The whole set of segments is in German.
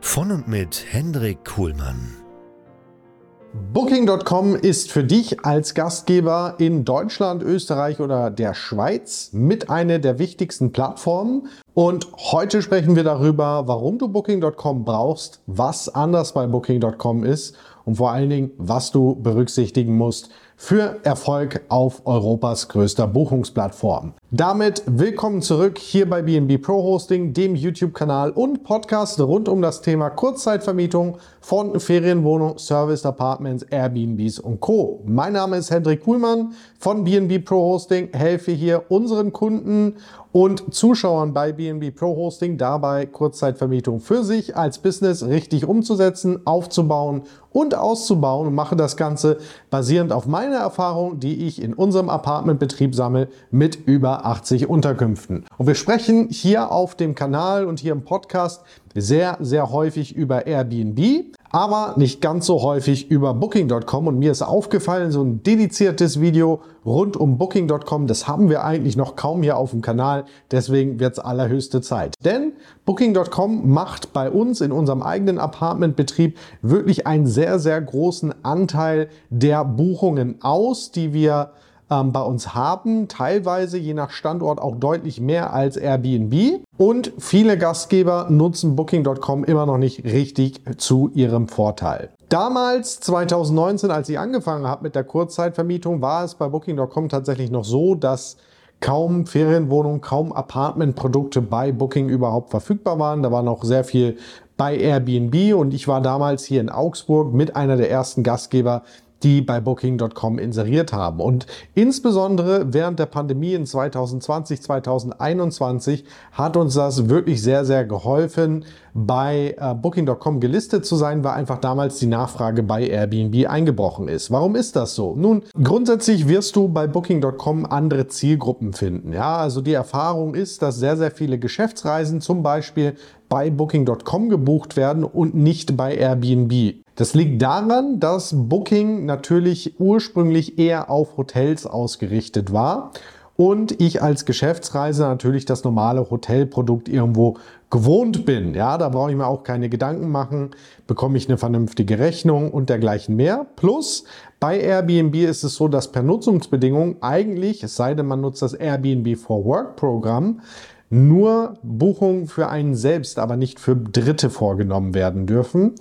Von und mit Hendrik Kuhlmann. Booking.com ist für dich als Gastgeber in Deutschland, Österreich oder der Schweiz mit einer der wichtigsten Plattformen. Und heute sprechen wir darüber, warum du Booking.com brauchst, was anders bei Booking.com ist und vor allen Dingen, was du berücksichtigen musst für Erfolg auf Europas größter Buchungsplattform. Damit willkommen zurück hier bei BNB Pro Hosting, dem YouTube-Kanal und Podcast rund um das Thema Kurzzeitvermietung von Ferienwohnungen, Service Apartments, Airbnbs und Co. Mein Name ist Hendrik Kuhlmann von BNB Pro Hosting, helfe hier unseren Kunden und Zuschauern bei BNB Pro Hosting dabei Kurzzeitvermietung für sich als Business richtig umzusetzen, aufzubauen und auszubauen und mache das Ganze basierend auf meiner Erfahrung, die ich in unserem Apartmentbetrieb sammle mit über 80 Unterkünften. Und wir sprechen hier auf dem Kanal und hier im Podcast sehr, sehr häufig über Airbnb, aber nicht ganz so häufig über Booking.com. Und mir ist aufgefallen, so ein dediziertes Video rund um Booking.com, das haben wir eigentlich noch kaum hier auf dem Kanal. Deswegen wird es allerhöchste Zeit. Denn Booking.com macht bei uns in unserem eigenen Apartmentbetrieb wirklich einen sehr, sehr großen Anteil der Buchungen aus, die wir ähm, bei uns haben, teilweise je nach Standort auch deutlich mehr als Airbnb. Und viele Gastgeber nutzen Booking.com immer noch nicht richtig zu ihrem Vorteil. Damals, 2019, als ich angefangen habe mit der Kurzzeitvermietung, war es bei Booking.com tatsächlich noch so, dass kaum Ferienwohnungen, kaum Apartmentprodukte bei Booking überhaupt verfügbar waren. Da war noch sehr viel bei Airbnb und ich war damals hier in Augsburg mit einer der ersten Gastgeber, die bei Booking.com inseriert haben. Und insbesondere während der Pandemie in 2020, 2021 hat uns das wirklich sehr, sehr geholfen, bei äh, Booking.com gelistet zu sein, weil einfach damals die Nachfrage bei Airbnb eingebrochen ist. Warum ist das so? Nun, grundsätzlich wirst du bei Booking.com andere Zielgruppen finden. Ja, also die Erfahrung ist, dass sehr, sehr viele Geschäftsreisen zum Beispiel bei Booking.com gebucht werden und nicht bei Airbnb. Das liegt daran, dass Booking natürlich ursprünglich eher auf Hotels ausgerichtet war und ich als Geschäftsreise natürlich das normale Hotelprodukt irgendwo gewohnt bin. Ja, da brauche ich mir auch keine Gedanken machen, bekomme ich eine vernünftige Rechnung und dergleichen mehr. Plus bei Airbnb ist es so, dass per Nutzungsbedingung eigentlich, es sei denn man nutzt das Airbnb for Work Programm, nur Buchungen für einen selbst, aber nicht für Dritte vorgenommen werden dürfen.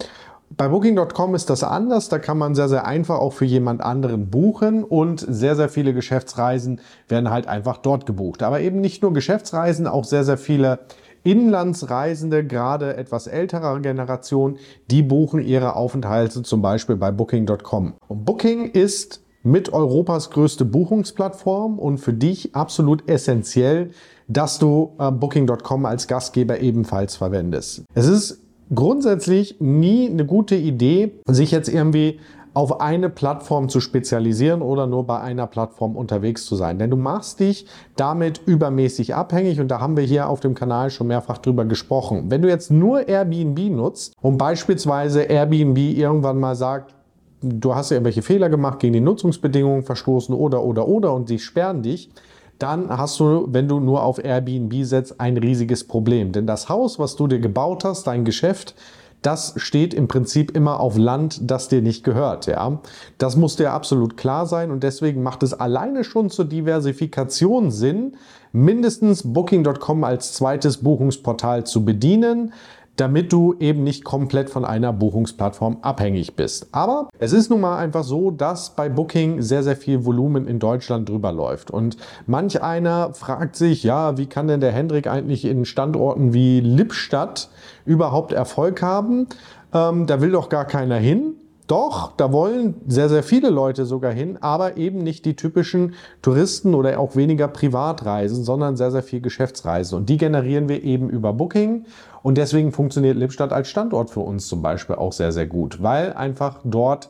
Bei Booking.com ist das anders. Da kann man sehr, sehr einfach auch für jemand anderen buchen und sehr, sehr viele Geschäftsreisen werden halt einfach dort gebucht. Aber eben nicht nur Geschäftsreisen, auch sehr, sehr viele Inlandsreisende, gerade etwas älterer Generation, die buchen ihre Aufenthalte zum Beispiel bei Booking.com. Und Booking ist mit Europas größte Buchungsplattform und für dich absolut essentiell, dass du äh, Booking.com als Gastgeber ebenfalls verwendest. Es ist grundsätzlich nie eine gute Idee, sich jetzt irgendwie auf eine Plattform zu spezialisieren oder nur bei einer Plattform unterwegs zu sein. Denn du machst dich damit übermäßig abhängig und da haben wir hier auf dem Kanal schon mehrfach drüber gesprochen. Wenn du jetzt nur Airbnb nutzt und beispielsweise Airbnb irgendwann mal sagt, du hast irgendwelche Fehler gemacht, gegen die Nutzungsbedingungen verstoßen oder oder oder und sie sperren dich, dann hast du, wenn du nur auf Airbnb setzt, ein riesiges Problem. Denn das Haus, was du dir gebaut hast, dein Geschäft, das steht im Prinzip immer auf Land, das dir nicht gehört. Ja? Das muss dir absolut klar sein und deswegen macht es alleine schon zur Diversifikation Sinn, mindestens Booking.com als zweites Buchungsportal zu bedienen. Damit du eben nicht komplett von einer Buchungsplattform abhängig bist. Aber es ist nun mal einfach so, dass bei Booking sehr, sehr viel Volumen in Deutschland drüber läuft. Und manch einer fragt sich, ja, wie kann denn der Hendrik eigentlich in Standorten wie Lippstadt überhaupt Erfolg haben? Ähm, da will doch gar keiner hin. Doch, da wollen sehr, sehr viele Leute sogar hin, aber eben nicht die typischen Touristen oder auch weniger Privatreisen, sondern sehr, sehr viel Geschäftsreisen. Und die generieren wir eben über Booking. Und deswegen funktioniert Lippstadt als Standort für uns zum Beispiel auch sehr, sehr gut, weil einfach dort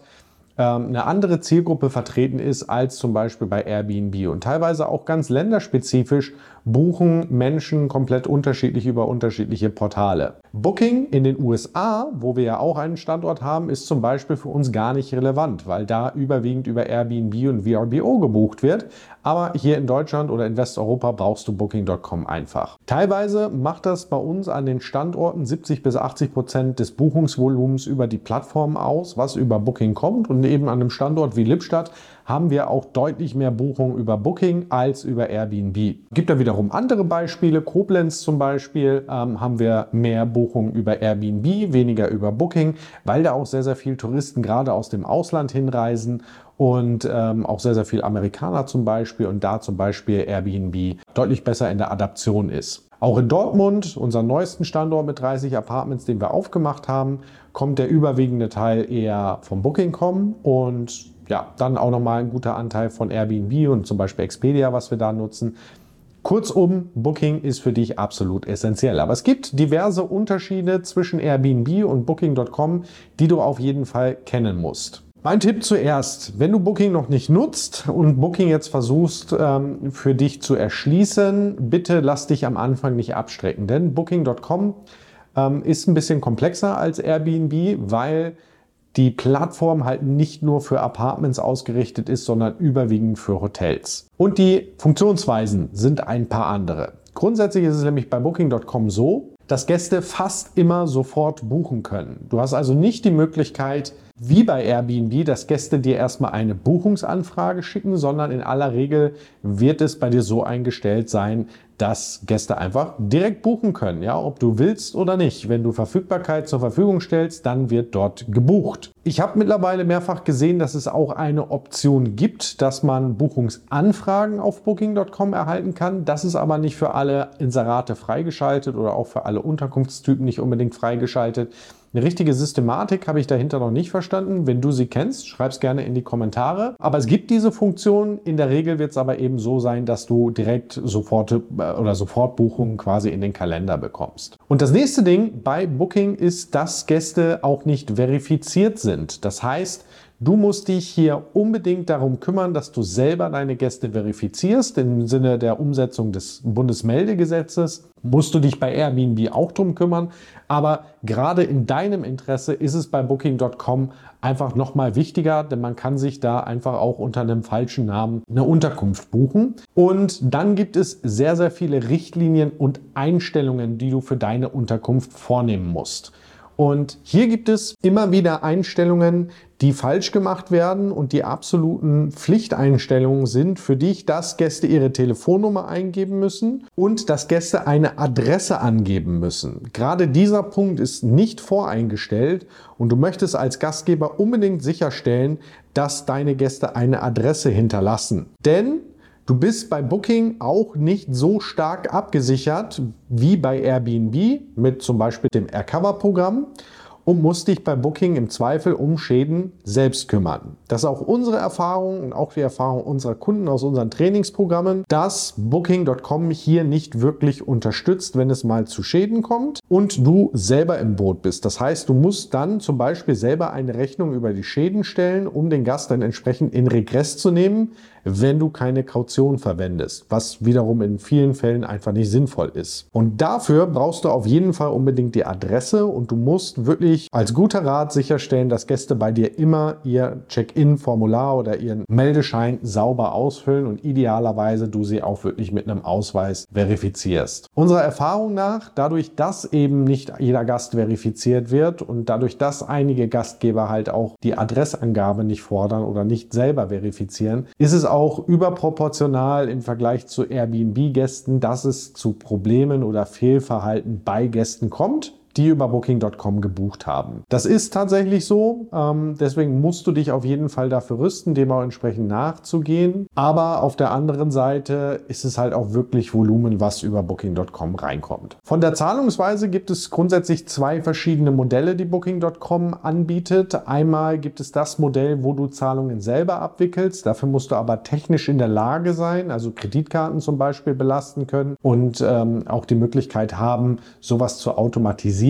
ähm, eine andere Zielgruppe vertreten ist als zum Beispiel bei Airbnb und teilweise auch ganz länderspezifisch buchen Menschen komplett unterschiedlich über unterschiedliche Portale. Booking in den USA, wo wir ja auch einen Standort haben, ist zum Beispiel für uns gar nicht relevant, weil da überwiegend über Airbnb und VRBO gebucht wird. Aber hier in Deutschland oder in Westeuropa brauchst du Booking.com einfach. Teilweise macht das bei uns an den Standorten 70 bis 80 Prozent des Buchungsvolumens über die Plattform aus, was über Booking kommt. Und eben an einem Standort wie Lippstadt haben wir auch deutlich mehr Buchungen über Booking als über Airbnb. Gibt da wiederum andere Beispiele. Koblenz zum Beispiel ähm, haben wir mehr Buchungen über Airbnb, weniger über Booking, weil da auch sehr, sehr viele Touristen gerade aus dem Ausland hinreisen und ähm, auch sehr, sehr viel Amerikaner zum Beispiel und da zum Beispiel Airbnb deutlich besser in der Adaption ist. Auch in Dortmund, unser neuesten Standort mit 30 Apartments, den wir aufgemacht haben, kommt der überwiegende Teil eher vom Booking.com und ja, dann auch nochmal ein guter Anteil von Airbnb und zum Beispiel Expedia, was wir da nutzen. Kurzum, Booking ist für dich absolut essentiell. Aber es gibt diverse Unterschiede zwischen Airbnb und Booking.com, die du auf jeden Fall kennen musst. Mein Tipp zuerst, wenn du Booking noch nicht nutzt und Booking jetzt versuchst ähm, für dich zu erschließen, bitte lass dich am Anfang nicht abstrecken, denn Booking.com ähm, ist ein bisschen komplexer als Airbnb, weil die Plattform halt nicht nur für Apartments ausgerichtet ist, sondern überwiegend für Hotels. Und die Funktionsweisen sind ein paar andere. Grundsätzlich ist es nämlich bei Booking.com so, dass Gäste fast immer sofort buchen können. Du hast also nicht die Möglichkeit, wie bei Airbnb, dass Gäste dir erstmal eine Buchungsanfrage schicken, sondern in aller Regel wird es bei dir so eingestellt sein, dass Gäste einfach direkt buchen können, ja, ob du willst oder nicht. Wenn du Verfügbarkeit zur Verfügung stellst, dann wird dort gebucht. Ich habe mittlerweile mehrfach gesehen, dass es auch eine Option gibt, dass man Buchungsanfragen auf booking.com erhalten kann. Das ist aber nicht für alle Inserate freigeschaltet oder auch für alle Unterkunftstypen nicht unbedingt freigeschaltet. Eine richtige Systematik habe ich dahinter noch nicht verstanden. Wenn du sie kennst, schreib es gerne in die Kommentare. Aber es gibt diese Funktion. In der Regel wird es aber eben so sein, dass du direkt sofort äh, oder Sofortbuchungen quasi in den Kalender bekommst. Und das nächste Ding bei Booking ist, dass Gäste auch nicht verifiziert sind. Das heißt, Du musst dich hier unbedingt darum kümmern, dass du selber deine Gäste verifizierst. Im Sinne der Umsetzung des Bundesmeldegesetzes musst du dich bei Airbnb auch drum kümmern. Aber gerade in deinem Interesse ist es bei Booking.com einfach nochmal wichtiger, denn man kann sich da einfach auch unter einem falschen Namen eine Unterkunft buchen. Und dann gibt es sehr, sehr viele Richtlinien und Einstellungen, die du für deine Unterkunft vornehmen musst. Und hier gibt es immer wieder Einstellungen, die falsch gemacht werden und die absoluten Pflichteinstellungen sind für dich, dass Gäste ihre Telefonnummer eingeben müssen und dass Gäste eine Adresse angeben müssen. Gerade dieser Punkt ist nicht voreingestellt und du möchtest als Gastgeber unbedingt sicherstellen, dass deine Gäste eine Adresse hinterlassen. Denn Du bist bei Booking auch nicht so stark abgesichert wie bei Airbnb mit zum Beispiel dem Aircover-Programm und musst dich bei Booking im Zweifel um Schäden selbst kümmern. Das ist auch unsere Erfahrung und auch die Erfahrung unserer Kunden aus unseren Trainingsprogrammen, dass Booking.com hier nicht wirklich unterstützt, wenn es mal zu Schäden kommt und du selber im Boot bist. Das heißt, du musst dann zum Beispiel selber eine Rechnung über die Schäden stellen, um den Gast dann entsprechend in Regress zu nehmen, wenn du keine Kaution verwendest, was wiederum in vielen Fällen einfach nicht sinnvoll ist. Und dafür brauchst du auf jeden Fall unbedingt die Adresse und du musst wirklich als guter Rat sicherstellen, dass Gäste bei dir immer ihr Check-in-Formular oder ihren Meldeschein sauber ausfüllen und idealerweise du sie auch wirklich mit einem Ausweis verifizierst. Unserer Erfahrung nach, dadurch, dass eben nicht jeder Gast verifiziert wird und dadurch, dass einige Gastgeber halt auch die Adressangabe nicht fordern oder nicht selber verifizieren, ist es auch auch überproportional im Vergleich zu Airbnb-Gästen, dass es zu Problemen oder Fehlverhalten bei Gästen kommt, die über Booking.com gebucht haben. Das ist tatsächlich so. Ähm, deswegen musst du dich auf jeden Fall dafür rüsten, dem auch entsprechend nachzugehen. Aber auf der anderen Seite ist es halt auch wirklich Volumen, was über Booking.com reinkommt. Von der Zahlungsweise gibt es grundsätzlich zwei verschiedene Modelle, die Booking.com anbietet. Einmal gibt es das Modell, wo du Zahlungen selber abwickelst. Dafür musst du aber technisch in der Lage sein, also Kreditkarten zum Beispiel belasten können und ähm, auch die Möglichkeit haben, sowas zu automatisieren.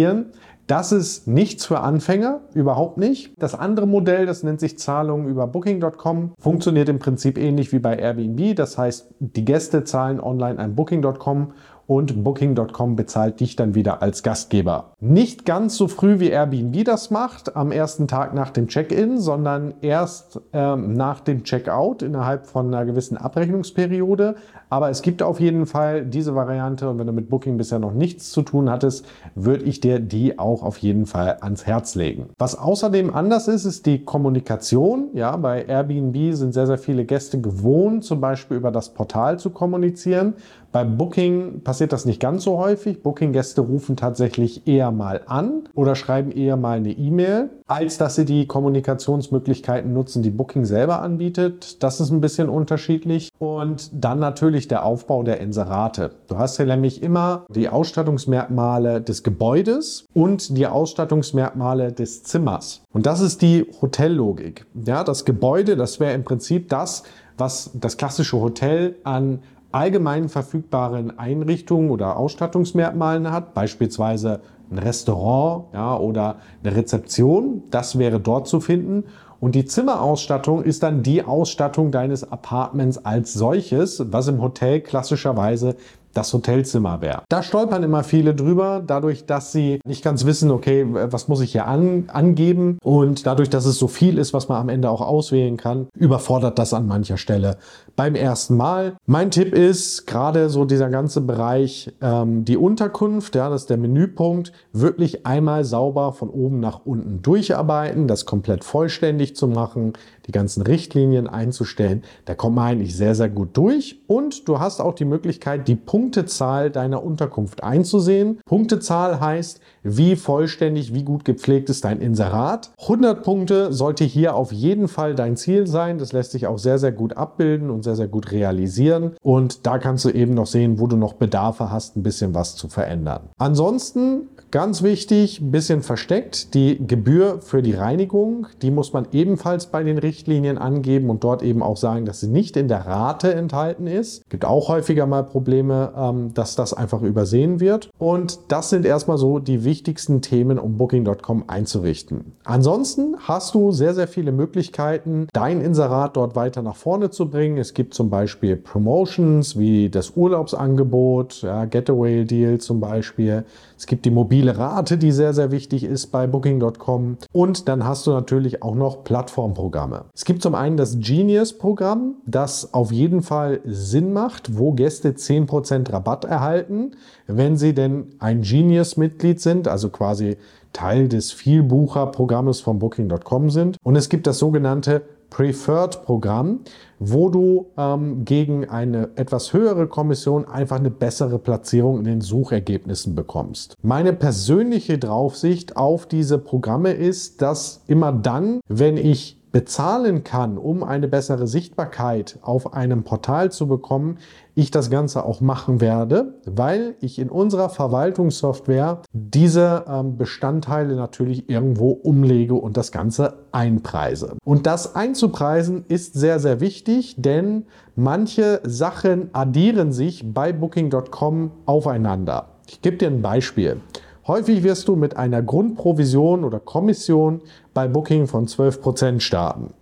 Das ist nichts für Anfänger, überhaupt nicht. Das andere Modell, das nennt sich Zahlungen über Booking.com, funktioniert im Prinzip ähnlich wie bei Airbnb. Das heißt, die Gäste zahlen online an Booking.com und Booking.com bezahlt dich dann wieder als Gastgeber. Nicht ganz so früh wie Airbnb das macht, am ersten Tag nach dem Check-in, sondern erst ähm, nach dem Check-out innerhalb von einer gewissen Abrechnungsperiode. Aber es gibt auf jeden Fall diese Variante und wenn du mit Booking bisher noch nichts zu tun hattest, würde ich dir die auch auf jeden Fall ans Herz legen. Was außerdem anders ist, ist die Kommunikation. Ja, bei Airbnb sind sehr, sehr viele Gäste gewohnt, zum Beispiel über das Portal zu kommunizieren. Bei Booking passiert das nicht ganz so häufig. Booking-Gäste rufen tatsächlich eher mal an oder schreiben eher mal eine E-Mail, als dass sie die Kommunikationsmöglichkeiten nutzen, die Booking selber anbietet. Das ist ein bisschen unterschiedlich. Und dann natürlich der Aufbau der Inserate. Du hast ja nämlich immer die Ausstattungsmerkmale des Gebäudes und die Ausstattungsmerkmale des Zimmers. Und das ist die Hotellogik. Ja, das Gebäude, das wäre im Prinzip das, was das klassische Hotel an allgemein verfügbaren Einrichtungen oder Ausstattungsmerkmalen hat, beispielsweise ein Restaurant ja, oder eine Rezeption, das wäre dort zu finden. Und die Zimmerausstattung ist dann die Ausstattung deines Apartments als solches, was im Hotel klassischerweise das Hotelzimmer wäre. Da stolpern immer viele drüber, dadurch, dass sie nicht ganz wissen, okay, was muss ich hier an, angeben und dadurch, dass es so viel ist, was man am Ende auch auswählen kann, überfordert das an mancher Stelle beim ersten Mal. Mein Tipp ist, gerade so dieser ganze Bereich, ähm, die Unterkunft, ja, das ist der Menüpunkt, wirklich einmal sauber von oben nach unten durcharbeiten, das komplett vollständig zu machen, die ganzen Richtlinien einzustellen. Da kommt man eigentlich sehr, sehr gut durch und du hast auch die Möglichkeit, die Punktezahl deiner Unterkunft einzusehen. Punktezahl heißt, wie vollständig, wie gut gepflegt ist dein Inserat. 100 Punkte sollte hier auf jeden Fall dein Ziel sein. Das lässt sich auch sehr, sehr gut abbilden und sehr, sehr gut realisieren. Und da kannst du eben noch sehen, wo du noch Bedarfe hast, ein bisschen was zu verändern. Ansonsten Ganz wichtig, ein bisschen versteckt, die Gebühr für die Reinigung, die muss man ebenfalls bei den Richtlinien angeben und dort eben auch sagen, dass sie nicht in der Rate enthalten ist. Gibt auch häufiger mal Probleme, ähm, dass das einfach übersehen wird. Und das sind erstmal so die wichtigsten Themen, um Booking.com einzurichten. Ansonsten hast du sehr, sehr viele Möglichkeiten, dein Inserat dort weiter nach vorne zu bringen. Es gibt zum Beispiel Promotions wie das Urlaubsangebot, ja, Getaway Deal zum Beispiel. Es gibt die mobile Rate, die sehr, sehr wichtig ist bei Booking.com. Und dann hast du natürlich auch noch Plattformprogramme. Es gibt zum einen das Genius-Programm, das auf jeden Fall Sinn macht, wo Gäste 10% Rabatt erhalten, wenn sie denn ein Genius-Mitglied sind, also quasi Teil des Vielbucher-Programmes von Booking.com sind. Und es gibt das sogenannte Preferred-Programm, wo du ähm, gegen eine etwas höhere Kommission einfach eine bessere Platzierung in den Suchergebnissen bekommst. Meine persönliche Draufsicht auf diese Programme ist, dass immer dann, wenn ich bezahlen kann, um eine bessere Sichtbarkeit auf einem Portal zu bekommen, ich das Ganze auch machen werde, weil ich in unserer Verwaltungssoftware diese ähm, Bestandteile natürlich irgendwo umlege und das Ganze einpreise. Und das einzupreisen ist sehr, sehr wichtig, denn manche Sachen addieren sich bei Booking.com aufeinander. Ich gebe dir ein Beispiel. Häufig wirst du mit einer Grundprovision oder Kommission bei Booking von 12% starten.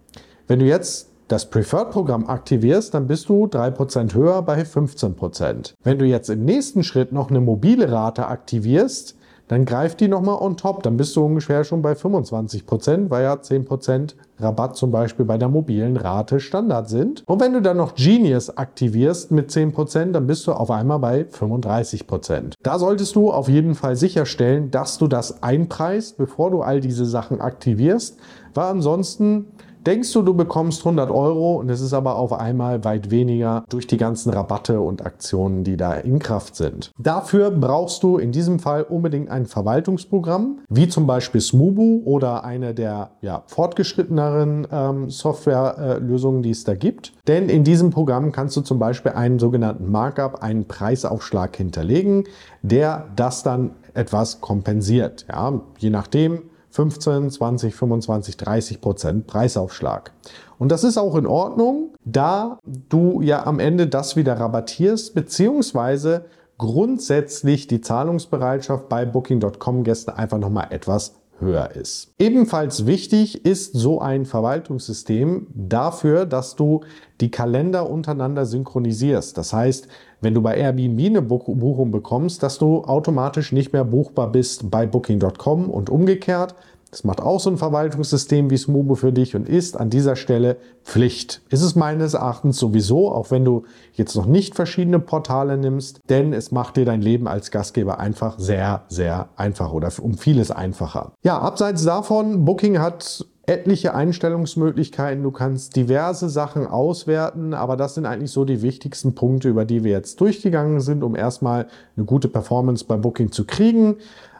Wenn du jetzt das Preferred-Programm aktivierst, dann bist du 3% höher bei 15%. Wenn du jetzt im nächsten Schritt noch eine mobile Rate aktivierst, dann greift die nochmal on top. Dann bist du ungefähr schon bei 25 Prozent, weil ja 10 Prozent Rabatt zum Beispiel bei der mobilen Rate Standard sind. Und wenn du dann noch Genius aktivierst mit 10 Prozent, dann bist du auf einmal bei 35 Prozent. Da solltest du auf jeden Fall sicherstellen, dass du das einpreist, bevor du all diese Sachen aktivierst, weil ansonsten denkst du, du bekommst 100 Euro und es ist aber auf einmal weit weniger durch die ganzen Rabatte und Aktionen, die da in Kraft sind. Dafür brauchst du in diesem Fall unbedingt ein Verwaltungsprogramm, wie zum Beispiel Smubu oder eine der ja, fortgeschritteneren ähm, Softwarelösungen, die es da gibt. Denn in diesem Programm kannst du zum Beispiel einen sogenannten Markup, einen Preisaufschlag hinterlegen, der das dann etwas kompensiert. Ja, je nachdem, 15, 20, 25, 30 Prozent Preisaufschlag. Und das ist auch in Ordnung, da du ja am Ende das wieder rabattierst, beziehungsweise grundsätzlich die Zahlungsbereitschaft bei Booking.com-Gästen einfach nochmal etwas höher ist. Ebenfalls wichtig ist so ein Verwaltungssystem dafür, dass du die Kalender untereinander synchronisierst. Das heißt, wenn du bei Airbnb eine Buchung bekommst, dass du automatisch nicht mehr buchbar bist bei Booking.com und umgekehrt. Das macht auch so ein Verwaltungssystem wie Smubo für dich und ist an dieser Stelle Pflicht. Ist es meines Erachtens sowieso, auch wenn du jetzt noch nicht verschiedene Portale nimmst, denn es macht dir dein Leben als Gastgeber einfach sehr, sehr einfach oder um vieles einfacher. Ja, abseits davon, Booking hat etliche Einstellungsmöglichkeiten. Du kannst diverse Sachen auswerten, aber das sind eigentlich so die wichtigsten Punkte, über die wir jetzt durchgegangen sind, um erstmal eine gute Performance bei Booking zu kriegen.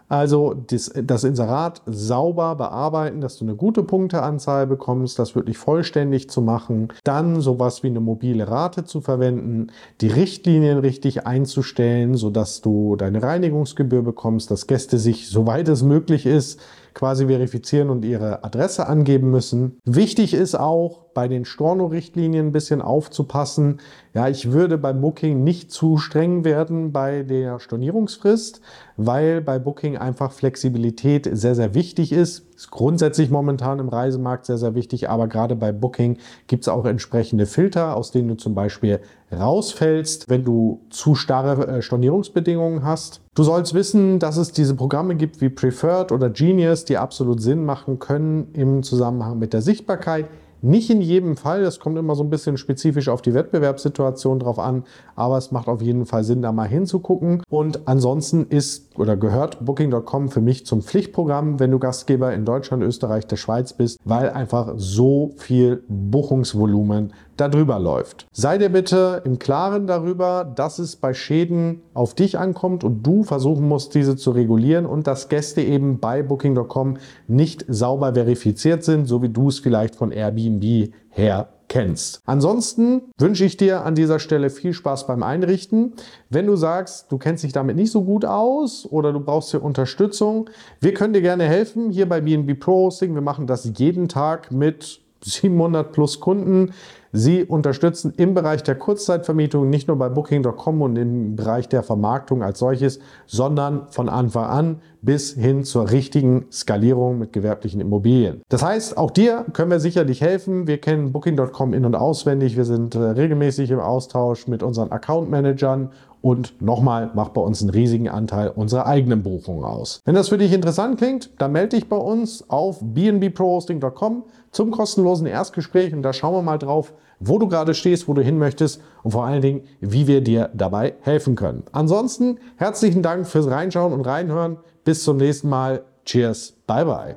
Also das, das, Inserat sauber bearbeiten, dass du eine gute Punkteanzahl bekommst, das wirklich vollständig zu machen. Dann sowas wie eine mobile Rate zu verwenden, die Richtlinien richtig einzustellen, sodass du deine Reinigungsgebühr bekommst, dass Gäste sich, soweit es möglich ist, quasi verifizieren und ihre Adresse angeben müssen. Wichtig ist auch, bei den Storno-Richtlinien ein bisschen aufzupassen. Ja, ich würde bei Booking nicht zu streng werden bei der Stornierungsfrist, weil bei Booking einfach Flexibilität sehr, sehr wichtig ist. Ist grundsätzlich momentan im Reisemarkt sehr, sehr wichtig, aber gerade bei Booking gibt es auch entsprechende Filter, aus denen du zum Beispiel rausfällst, wenn du zu starre äh, Stornierungsbedingungen hast. Du sollst wissen, dass es diese Programme gibt wie Preferred oder Genius, die absolut Sinn machen können im Zusammenhang mit der Sichtbarkeit. Nicht in jedem Fall, das kommt immer so ein bisschen spezifisch auf die Wettbewerbssituation drauf an, aber es macht auf jeden Fall Sinn, da mal hinzugucken. Und ansonsten ist oder gehört Booking.com für mich zum Pflichtprogramm, wenn du Gastgeber in Deutschland, Österreich, der Schweiz bist, weil einfach so viel Buchungsvolumen darüber läuft. Sei dir bitte im Klaren darüber, dass es bei Schäden auf dich ankommt und du versuchen musst, diese zu regulieren und dass Gäste eben bei Booking.com nicht sauber verifiziert sind, so wie du es vielleicht von Airbnb her kennst. Ansonsten wünsche ich dir an dieser Stelle viel Spaß beim Einrichten. Wenn du sagst, du kennst dich damit nicht so gut aus oder du brauchst hier Unterstützung, wir können dir gerne helfen hier bei BNB Pro Hosting. Wir machen das jeden Tag mit 700 plus Kunden. Sie unterstützen im Bereich der Kurzzeitvermietung nicht nur bei Booking.com und im Bereich der Vermarktung als solches, sondern von Anfang an bis hin zur richtigen Skalierung mit gewerblichen Immobilien. Das heißt, auch dir können wir sicherlich helfen. Wir kennen Booking.com in- und auswendig. Wir sind äh, regelmäßig im Austausch mit unseren Account Managern und nochmal macht bei uns einen riesigen Anteil unserer eigenen Buchungen aus. Wenn das für dich interessant klingt, dann melde dich bei uns auf bnbprohosting.com zum kostenlosen Erstgespräch und da schauen wir mal drauf, wo du gerade stehst, wo du hin möchtest und vor allen Dingen, wie wir dir dabei helfen können. Ansonsten herzlichen Dank fürs Reinschauen und Reinhören. Bis zum nächsten Mal. Cheers. Bye bye.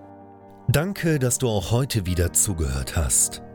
Danke, dass du auch heute wieder zugehört hast.